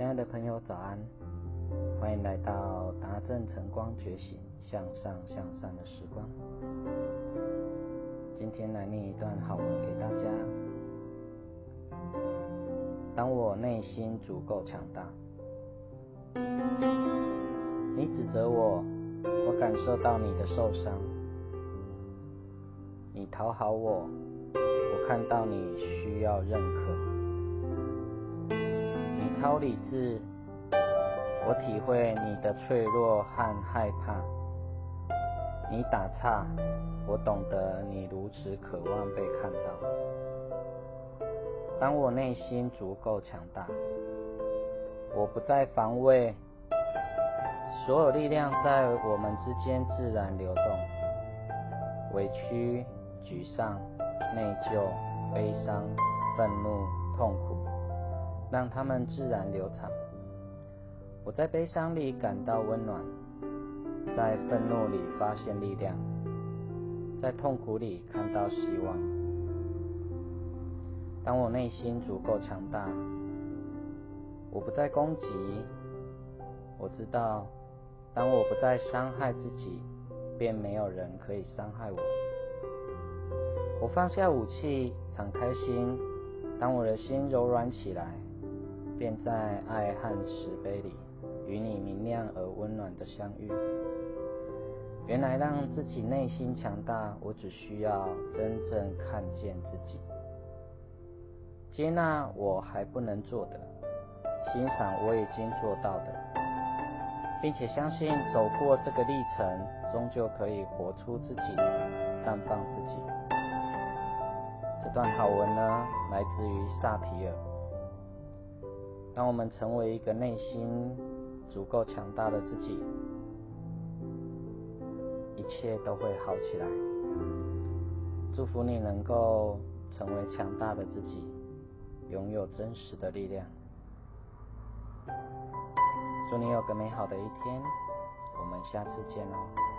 亲爱的朋友，早安！欢迎来到达正晨光觉醒向上向善的时光。今天来念一段好文给大家。当我内心足够强大，你指责我，我感受到你的受伤；你讨好我，我看到你需要认可。超理智，我体会你的脆弱和害怕。你打岔，我懂得你如此渴望被看到。当我内心足够强大，我不再防卫，所有力量在我们之间自然流动。委屈、沮丧、内疚、悲伤、愤怒、痛苦。让他们自然流淌。我在悲伤里感到温暖，在愤怒里发现力量，在痛苦里看到希望。当我内心足够强大，我不再攻击。我知道，当我不再伤害自己，便没有人可以伤害我。我放下武器，敞开心。当我的心柔软起来。便在爱和慈悲里与你明亮而温暖的相遇。原来让自己内心强大，我只需要真正看见自己，接纳我还不能做的，欣赏我已经做到的，并且相信走过这个历程，终究可以活出自己，绽放自己。这段好文呢，来自于萨提尔。当我们成为一个内心足够强大的自己，一切都会好起来。祝福你能够成为强大的自己，拥有真实的力量。祝你有个美好的一天，我们下次见哦。